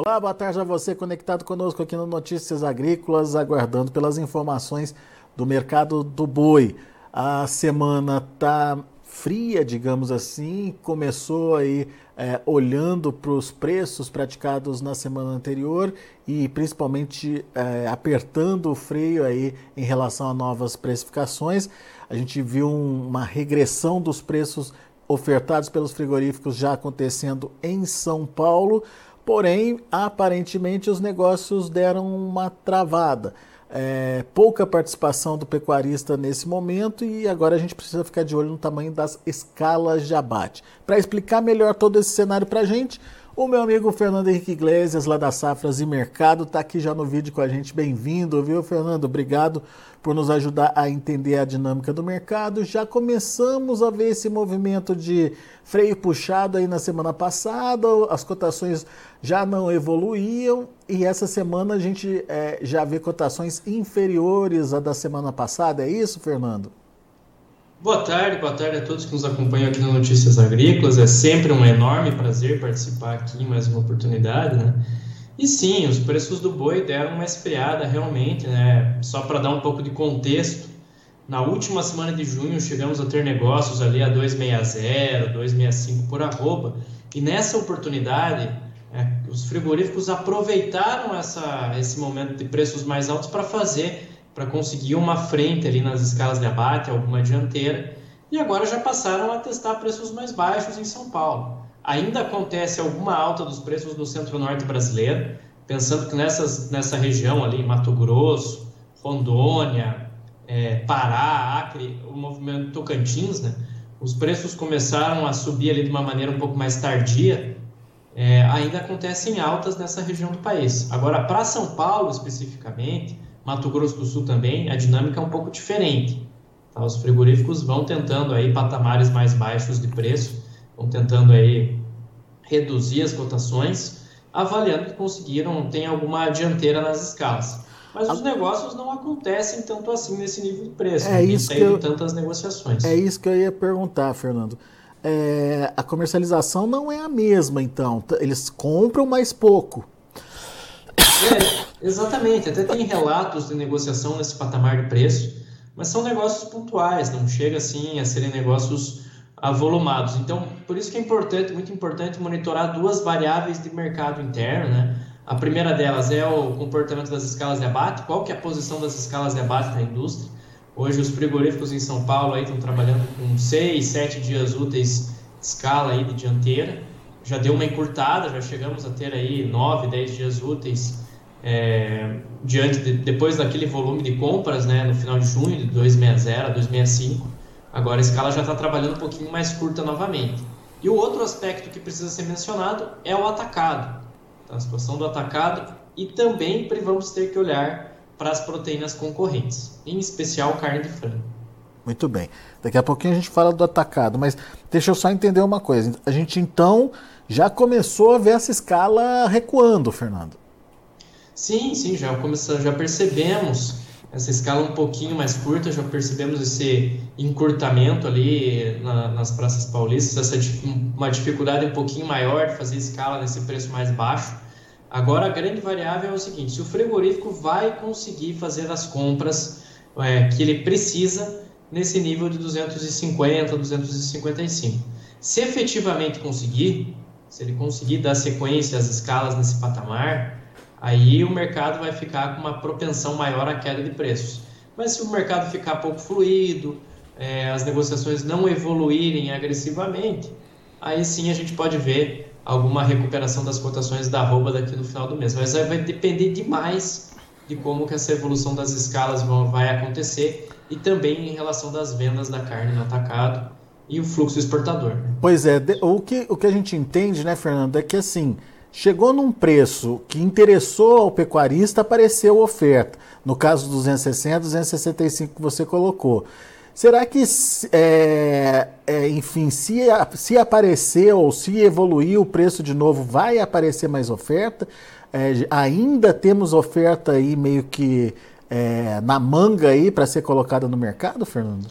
Olá, boa tarde a você conectado conosco aqui no Notícias Agrícolas, aguardando pelas informações do mercado do boi. A semana está fria, digamos assim, começou aí é, olhando para os preços praticados na semana anterior e principalmente é, apertando o freio aí em relação a novas precificações. A gente viu um, uma regressão dos preços ofertados pelos frigoríficos já acontecendo em São Paulo, porém, aparentemente os negócios deram uma travada. É, pouca participação do pecuarista nesse momento e agora a gente precisa ficar de olho no tamanho das escalas de abate. Para explicar melhor todo esse cenário para a gente, o meu amigo Fernando Henrique Iglesias, lá da Safras e Mercado, está aqui já no vídeo com a gente. Bem-vindo, viu, Fernando? Obrigado por nos ajudar a entender a dinâmica do mercado. Já começamos a ver esse movimento de freio puxado aí na semana passada, as cotações já não evoluíam e essa semana a gente é, já vê cotações inferiores à da semana passada. É isso, Fernando? Boa tarde, boa tarde a todos que nos acompanham aqui no Notícias Agrícolas. É sempre um enorme prazer participar aqui mais uma oportunidade, né? E sim, os preços do boi deram uma esfriada realmente, né? Só para dar um pouco de contexto, na última semana de junho chegamos a ter negócios ali a 260, 265 por arroba, e nessa oportunidade é, os frigoríficos aproveitaram essa, esse momento de preços mais altos para fazer para conseguir uma frente ali nas escalas de abate, alguma dianteira, e agora já passaram a testar preços mais baixos em São Paulo. Ainda acontece alguma alta dos preços no centro-norte brasileiro, pensando que nessas, nessa região ali, Mato Grosso, Rondônia, é, Pará, Acre, o movimento Tocantins, né, os preços começaram a subir ali de uma maneira um pouco mais tardia, é, ainda acontecem altas nessa região do país. Agora, para São Paulo especificamente, Mato Grosso do Sul também, a dinâmica é um pouco diferente. Tá? Os frigoríficos vão tentando aí patamares mais baixos de preço, vão tentando aí reduzir as cotações, avaliando que conseguiram, tem alguma dianteira nas escalas. Mas os negócios não acontecem tanto assim nesse nível de preço, é isso que eu, tantas negociações. É isso que eu ia perguntar, Fernando. É, a comercialização não é a mesma, então. Eles compram mais pouco. É, exatamente. Até tem relatos de negociação nesse patamar de preço, mas são negócios pontuais, não chega assim a serem negócios avolumados. Então, por isso que é importante, muito importante monitorar duas variáveis de mercado interno, né? A primeira delas é o comportamento das escalas de abate, qual que é a posição das escalas de abate na indústria. Hoje os frigoríficos em São Paulo aí estão trabalhando com seis, sete dias úteis escala aí de dianteira. Já deu uma encurtada, já chegamos a ter aí nove, dez dias úteis é, diante de, depois daquele volume de compras, né, no final de junho, de 260 a 265, agora a escala já está trabalhando um pouquinho mais curta novamente. E o outro aspecto que precisa ser mencionado é o atacado, tá? a situação do atacado, e também vamos ter que olhar para as proteínas concorrentes, em especial carne de frango. Muito bem. Daqui a pouquinho a gente fala do atacado, mas deixa eu só entender uma coisa. A gente então já começou a ver essa escala recuando, Fernando. Sim, sim, já começamos, já percebemos essa escala um pouquinho mais curta, já percebemos esse encurtamento ali na, nas praças paulistas, essa uma dificuldade um pouquinho maior de fazer escala nesse preço mais baixo. Agora a grande variável é o seguinte: se o frigorífico vai conseguir fazer as compras é, que ele precisa nesse nível de 250, 255. Se efetivamente conseguir, se ele conseguir dar sequência às escalas nesse patamar, aí o mercado vai ficar com uma propensão maior à queda de preços. Mas se o mercado ficar pouco fluido, é, as negociações não evoluírem agressivamente, aí sim a gente pode ver alguma recuperação das cotações da arroba daqui no final do mês. Mas aí vai depender demais de como que essa evolução das escalas vão, vai acontecer e também em relação das vendas da carne no atacado e o fluxo exportador. Pois é, o que, o que a gente entende, né, Fernando, é que assim, Chegou num preço que interessou ao pecuarista, apareceu oferta. No caso 260, 265 que você colocou. Será que, é, é, enfim, se, se aparecer ou se evoluir o preço de novo, vai aparecer mais oferta? É, ainda temos oferta aí meio que é, na manga aí para ser colocada no mercado, Fernando?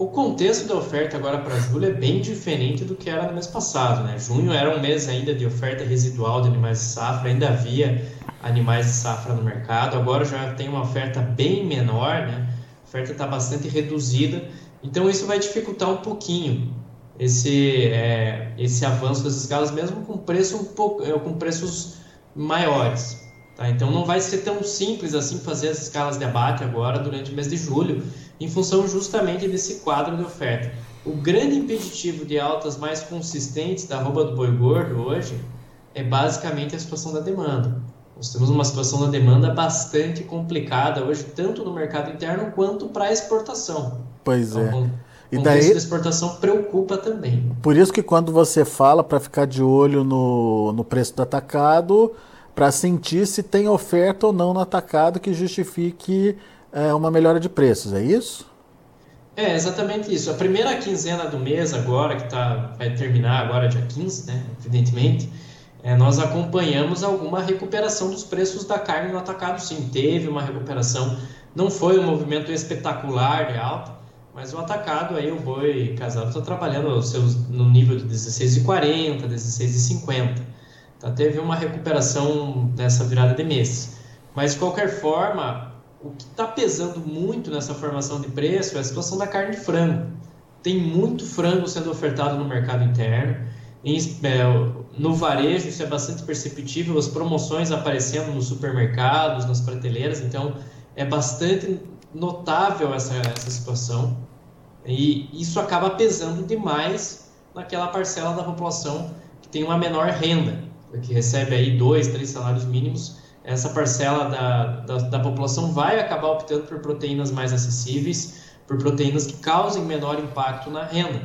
O contexto da oferta agora para julho é bem diferente do que era no mês passado, né? Junho era um mês ainda de oferta residual de animais de safra, ainda havia animais de safra no mercado, agora já tem uma oferta bem menor, né? A oferta está bastante reduzida, então isso vai dificultar um pouquinho esse, é, esse avanço das escalas, mesmo com, preço um pouco, é, com preços maiores. Tá? Então não vai ser tão simples assim fazer as escalas de abate agora durante o mês de julho, em função justamente desse quadro de oferta. O grande impeditivo de altas mais consistentes da arroba do boi gordo hoje é basicamente a situação da demanda. Nós temos uma situação da demanda bastante complicada hoje, tanto no mercado interno quanto para a exportação. Pois então, é. E o daí, da exportação preocupa também. Por isso que quando você fala para ficar de olho no, no preço do atacado, para sentir se tem oferta ou não no atacado que justifique é, uma melhora de preços, é isso? É, exatamente isso. A primeira quinzena do mês agora, que tá, vai terminar agora dia 15, né, evidentemente, é, nós acompanhamos alguma recuperação dos preços da carne no atacado, sim. Teve uma recuperação, não foi um movimento espetacular de alta, mas o atacado aí, o boi casado está trabalhando seus, no nível de 16,40, 16,50. Tá? Teve uma recuperação nessa virada de mês. Mas, de qualquer forma, o que está pesando muito nessa formação de preço é a situação da carne de frango. Tem muito frango sendo ofertado no mercado interno. Em, é, no varejo, isso é bastante perceptível, as promoções aparecendo nos supermercados, nas prateleiras. Então, é bastante notável essa, essa situação e isso acaba pesando demais naquela parcela da população que tem uma menor renda, que recebe aí dois, três salários mínimos. Essa parcela da, da, da população vai acabar optando por proteínas mais acessíveis, por proteínas que causem menor impacto na renda.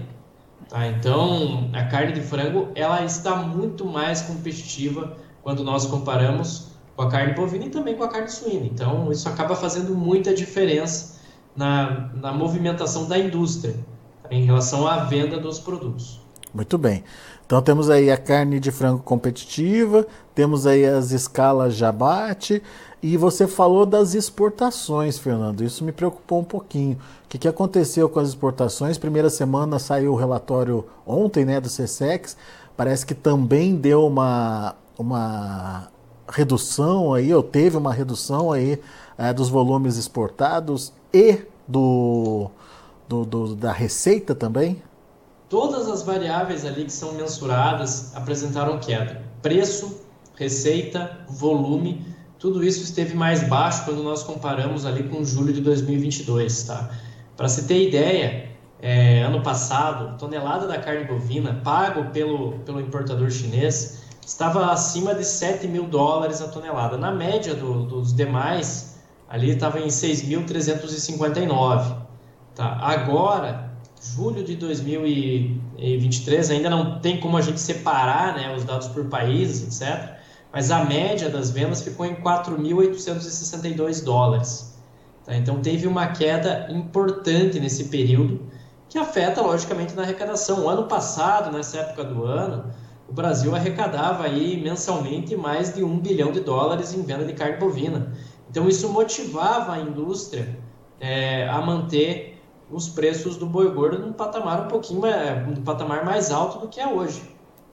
Tá? Então, a carne de frango ela está muito mais competitiva quando nós comparamos com a carne bovina e também com a carne suína. Então, isso acaba fazendo muita diferença na, na movimentação da indústria tá? em relação à venda dos produtos. Muito bem. Então temos aí a carne de frango competitiva, temos aí as escalas de abate e você falou das exportações, Fernando. Isso me preocupou um pouquinho. O que, que aconteceu com as exportações? Primeira semana saiu o relatório ontem, né, do CSEX. Parece que também deu uma, uma redução aí, ou teve uma redução aí é, dos volumes exportados e do, do, do, da receita também? Todas as variáveis ali que são mensuradas apresentaram queda. Preço, receita, volume, tudo isso esteve mais baixo quando nós comparamos ali com julho de 2022, tá? Para se ter ideia, é, ano passado, tonelada da carne bovina pago pelo, pelo importador chinês estava acima de 7 mil dólares a tonelada. Na média do, dos demais, ali estava em 6.359. Tá? Agora, julho de 2023, ainda não tem como a gente separar né, os dados por países, etc. Mas a média das vendas ficou em 4.862 dólares. Tá? Então teve uma queda importante nesse período, que afeta logicamente na arrecadação. O ano passado, nessa época do ano, o Brasil arrecadava aí mensalmente mais de um bilhão de dólares em venda de carne bovina. Então isso motivava a indústria é, a manter os preços do boi gordo num patamar um pouquinho mais, um patamar mais alto do que é hoje.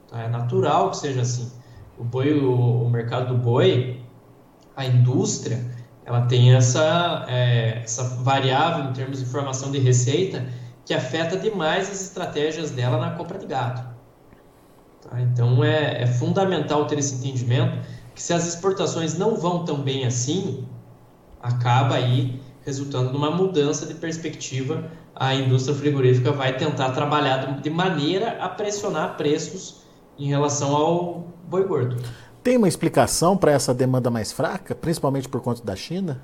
Tá? É natural que seja assim. O boi, o, o mercado do boi, a indústria, ela tem essa, é, essa variável em termos de formação de receita que afeta demais as estratégias dela na compra de gado. Tá? Então é, é fundamental ter esse entendimento que se as exportações não vão tão bem assim, acaba aí resultando numa mudança de perspectiva. A indústria frigorífica vai tentar trabalhar de maneira a pressionar preços em relação ao boi gordo. Tem uma explicação para essa demanda mais fraca, principalmente por conta da China?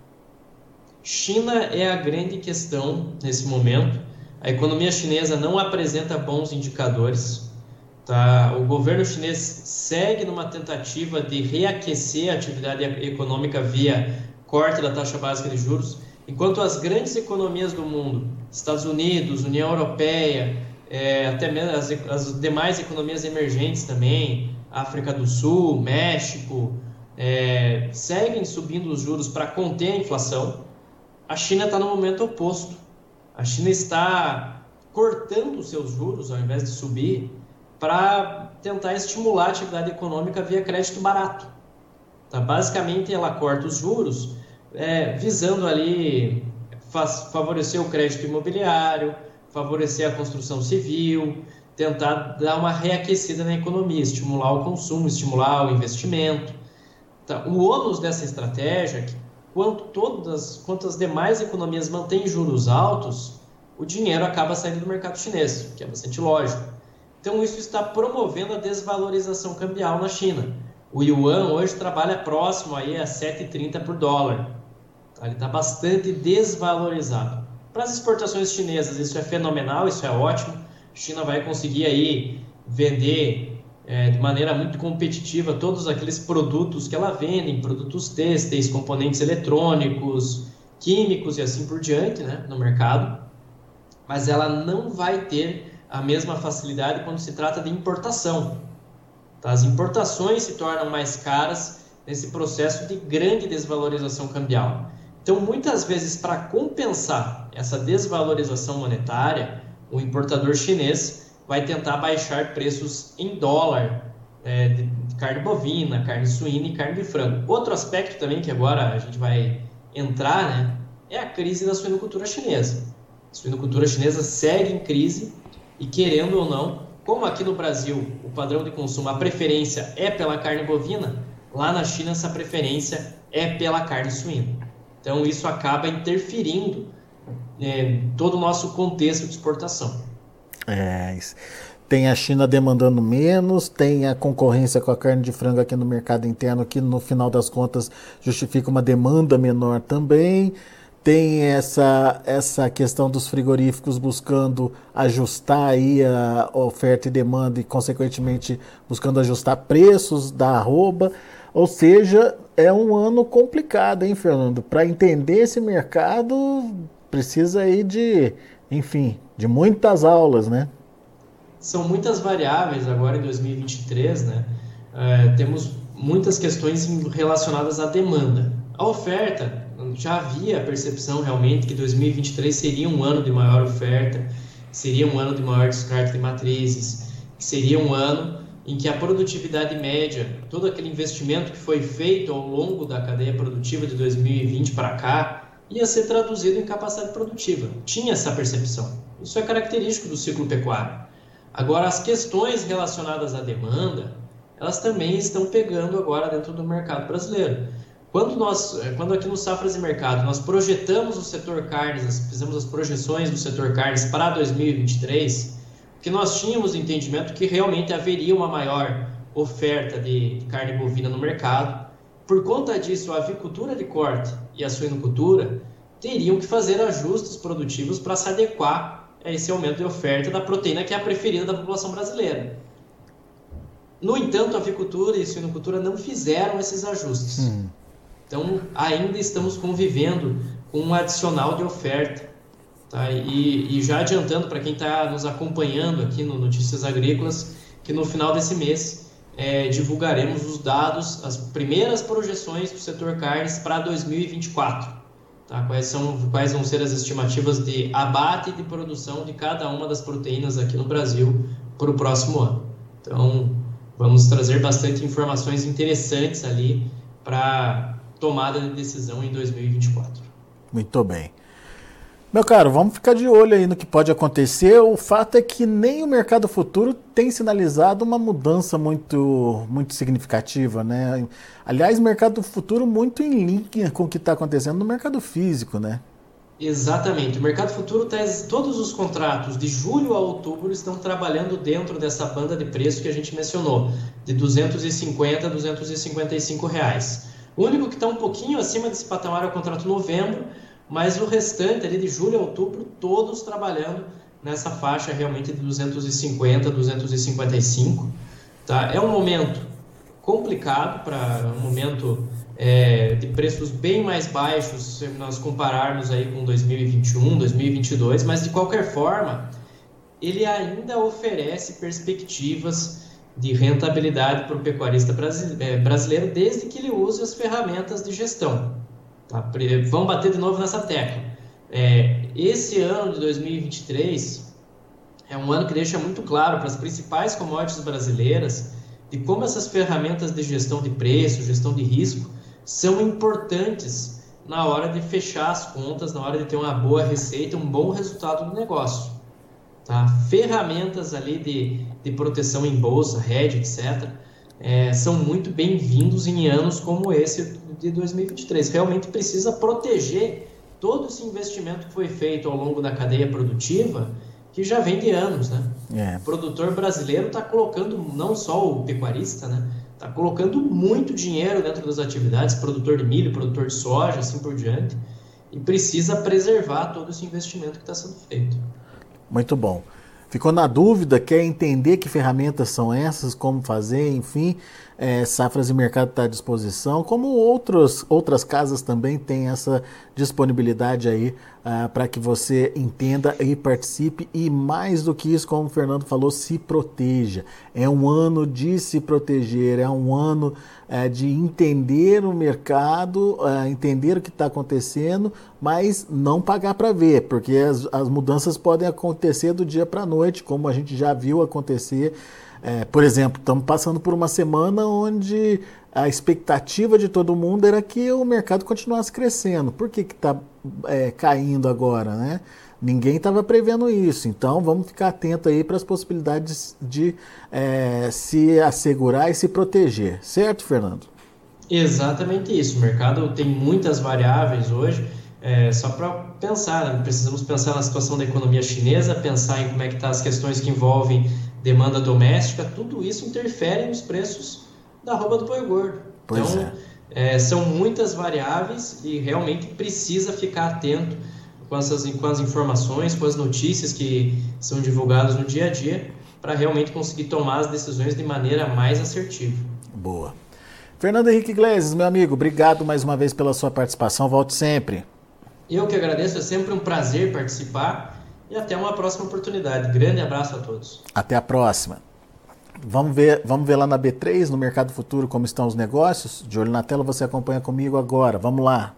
China é a grande questão nesse momento. A economia chinesa não apresenta bons indicadores. Tá? O governo chinês segue numa tentativa de reaquecer a atividade econômica via corte da taxa básica de juros, enquanto as grandes economias do mundo, Estados Unidos, União Europeia, é, até mesmo as, as, demais economias emergentes também, África do Sul, México, é, seguem subindo os juros para conter a inflação, a China está no momento oposto. A China está cortando os seus juros ao invés de subir para tentar estimular a atividade econômica via crédito barato. Tá? Basicamente, ela corta os juros é, visando ali favorecer o crédito imobiliário, favorecer a construção civil, tentar dar uma reaquecida na economia, estimular o consumo, estimular o investimento. Tá? O ônus dessa estratégia, quanto todas, quanto as demais economias mantêm juros altos, o dinheiro acaba saindo do mercado chinês, que é bastante lógico. Então isso está promovendo a desvalorização cambial na China. O yuan hoje trabalha próximo aí a 7,30 por dólar. Ele está bastante desvalorizado. Para as exportações chinesas, isso é fenomenal, isso é ótimo. A China vai conseguir aí vender é, de maneira muito competitiva todos aqueles produtos que ela vende, produtos têxteis, componentes eletrônicos, químicos e assim por diante, né, no mercado. Mas ela não vai ter a mesma facilidade quando se trata de importação. Tá? As importações se tornam mais caras nesse processo de grande desvalorização cambial. Então, muitas vezes, para compensar essa desvalorização monetária, o importador chinês vai tentar baixar preços em dólar é, de carne bovina, carne suína e carne de frango. Outro aspecto também que agora a gente vai entrar né, é a crise da suinocultura chinesa. A suinocultura chinesa segue em crise e, querendo ou não, como aqui no Brasil o padrão de consumo, a preferência é pela carne bovina, lá na China essa preferência é pela carne suína. Então, isso acaba interferindo é, todo o nosso contexto de exportação. É, tem a China demandando menos, tem a concorrência com a carne de frango aqui no mercado interno, que no final das contas justifica uma demanda menor também. Tem essa, essa questão dos frigoríficos buscando ajustar aí a oferta e demanda e, consequentemente, buscando ajustar preços da arroba. Ou seja, é um ano complicado, hein, Fernando? Para entender esse mercado, precisa aí de, enfim, de muitas aulas, né? São muitas variáveis agora em 2023, né? É, temos muitas questões relacionadas à demanda. A oferta, já havia a percepção realmente que 2023 seria um ano de maior oferta, seria um ano de maior descarte de matrizes, seria um ano em que a produtividade média, todo aquele investimento que foi feito ao longo da cadeia produtiva de 2020 para cá, ia ser traduzido em capacidade produtiva. Tinha essa percepção. Isso é característico do ciclo pecuário. Agora, as questões relacionadas à demanda, elas também estão pegando agora dentro do mercado brasileiro. Quando nós, eh, quando aqui no Safras e Mercado, nós projetamos o setor carnes, fizemos as projeções do setor carnes para 2023, que nós tínhamos entendimento que realmente haveria uma maior oferta de carne bovina no mercado. Por conta disso, a avicultura de corte e a suinocultura teriam que fazer ajustes produtivos para se adequar a esse aumento de oferta da proteína que é a preferida da população brasileira. No entanto, a avicultura e a suinocultura não fizeram esses ajustes. Hum. Então, ainda estamos convivendo com um adicional de oferta Tá? E, e já adiantando para quem está nos acompanhando aqui no Notícias Agrícolas, que no final desse mês é, divulgaremos os dados, as primeiras projeções do setor carnes para 2024. Tá? Quais, são, quais vão ser as estimativas de abate e de produção de cada uma das proteínas aqui no Brasil para o próximo ano. Então, vamos trazer bastante informações interessantes ali para tomada de decisão em 2024. Muito bem. Meu caro, vamos ficar de olho aí no que pode acontecer. O fato é que nem o mercado futuro tem sinalizado uma mudança muito, muito significativa, né? Aliás, mercado futuro muito em linha com o que está acontecendo no mercado físico, né? Exatamente. O mercado futuro tá, todos os contratos de julho a outubro estão trabalhando dentro dessa banda de preço que a gente mencionou, de 250 a 255 reais. O único que está um pouquinho acima desse patamar é o contrato novembro mas o restante ali de julho a outubro, todos trabalhando nessa faixa realmente de 250, 255. Tá? É um momento complicado para um momento é, de preços bem mais baixos se nós compararmos aí com 2021, 2022, mas de qualquer forma ele ainda oferece perspectivas de rentabilidade para o pecuarista é, brasileiro desde que ele use as ferramentas de gestão. Tá? Vamos bater de novo nessa tecla. É, esse ano de 2023, é um ano que deixa muito claro para as principais commodities brasileiras de como essas ferramentas de gestão de preço, gestão de risco, são importantes na hora de fechar as contas, na hora de ter uma boa receita, um bom resultado do negócio. Tá? Ferramentas ali de, de proteção em bolsa, hedge, etc., é, são muito bem-vindos em anos como esse de 2023. Realmente precisa proteger todo esse investimento que foi feito ao longo da cadeia produtiva, que já vem de anos, né? É. O produtor brasileiro está colocando, não só o pecuarista, né? Está colocando muito dinheiro dentro das atividades, produtor de milho, produtor de soja, assim por diante, e precisa preservar todo esse investimento que está sendo feito. Muito bom ficou na dúvida, quer entender que ferramentas são essas, como fazer, enfim, é, Safras e Mercado está à disposição, como outros, outras casas também têm essa disponibilidade aí ah, para que você entenda e participe e mais do que isso, como o Fernando falou, se proteja. É um ano de se proteger, é um ano é, de entender o mercado, é, entender o que está acontecendo, mas não pagar para ver, porque as, as mudanças podem acontecer do dia para a noite, como a gente já viu acontecer. É, por exemplo, estamos passando por uma semana onde a expectativa de todo mundo era que o mercado continuasse crescendo. Por que está é, caindo agora, né? Ninguém estava prevendo isso, então vamos ficar atento aí para as possibilidades de é, se assegurar e se proteger, certo, Fernando? Exatamente isso. O mercado tem muitas variáveis hoje. É, só para pensar, né? precisamos pensar na situação da economia chinesa, pensar em como é que estão tá as questões que envolvem demanda doméstica, tudo isso interfere nos preços da roupa do boi gordo. Pois então, é. É, são muitas variáveis e realmente precisa ficar atento com, essas, com as informações, com as notícias que são divulgadas no dia a dia, para realmente conseguir tomar as decisões de maneira mais assertiva. Boa. Fernando Henrique Iglesias, meu amigo, obrigado mais uma vez pela sua participação. Volte sempre. Eu que agradeço, é sempre um prazer participar e até uma próxima oportunidade. Grande abraço a todos. Até a próxima. Vamos ver, vamos ver lá na B3, no Mercado Futuro, como estão os negócios? De olho na tela, você acompanha comigo agora. Vamos lá.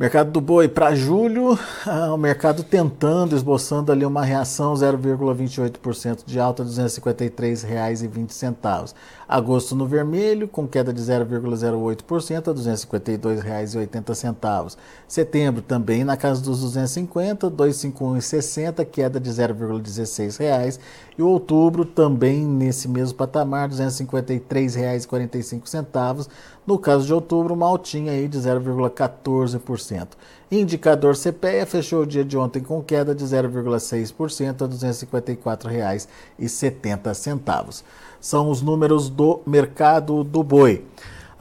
Mercado do boi para julho, ah, o mercado tentando, esboçando ali uma reação 0,28% de alta, R$ 253,20. Agosto no vermelho, com queda de 0,08% a R$ 252,80. Setembro também na casa dos 250, R$ 251,60, queda de 0,16 e outubro também nesse mesmo patamar, R$ 253,45. No caso de outubro, uma altinha aí de 0,14%. Indicador CPEA fechou o dia de ontem com queda de 0,6% a R$ 254,70. São os números do mercado do boi.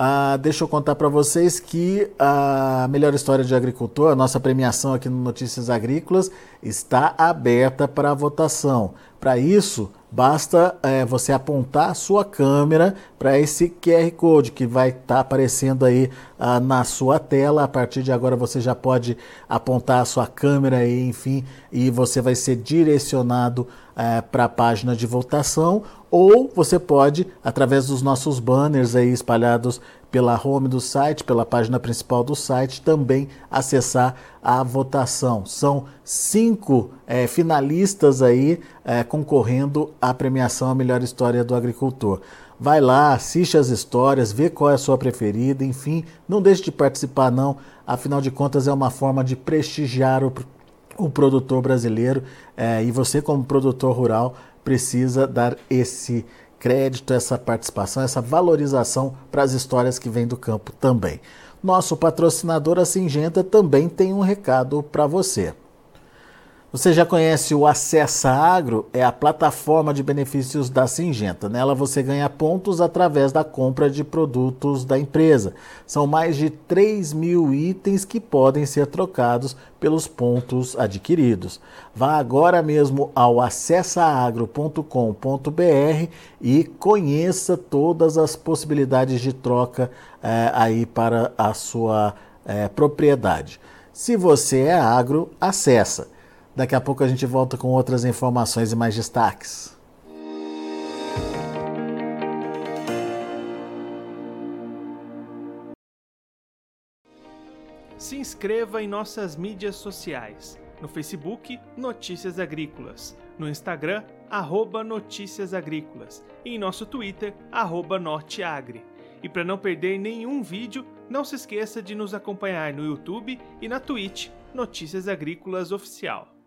Ah, deixa eu contar para vocês que a melhor história de agricultor, a nossa premiação aqui no Notícias Agrícolas, está aberta para votação. Para isso, basta é, você apontar a sua câmera para esse QR Code que vai estar tá aparecendo aí ah, na sua tela. A partir de agora você já pode apontar a sua câmera aí, enfim, e você vai ser direcionado é, para a página de votação ou você pode, através dos nossos banners aí espalhados pela home do site, pela página principal do site, também acessar a votação. São cinco é, finalistas aí é, concorrendo à premiação A Melhor História do Agricultor. Vai lá, assiste as histórias, vê qual é a sua preferida, enfim, não deixe de participar não, afinal de contas é uma forma de prestigiar o, o produtor brasileiro é, e você como produtor rural precisa dar esse crédito, essa participação, essa valorização para as histórias que vêm do campo também. Nosso patrocinador, a Singenta, também tem um recado para você. Você já conhece o Acessa Agro? É a plataforma de benefícios da Singenta. Nela você ganha pontos através da compra de produtos da empresa. São mais de 3 mil itens que podem ser trocados pelos pontos adquiridos. Vá agora mesmo ao acessaagro.com.br e conheça todas as possibilidades de troca é, aí para a sua é, propriedade. Se você é agro, acessa Daqui a pouco a gente volta com outras informações e mais destaques. Se inscreva em nossas mídias sociais no Facebook Notícias Agrícolas, no Instagram arroba Notícias Agrícolas e em nosso Twitter arroba Norteagri. E para não perder nenhum vídeo, não se esqueça de nos acompanhar no YouTube e na Twitch Notícias Agrícolas Oficial.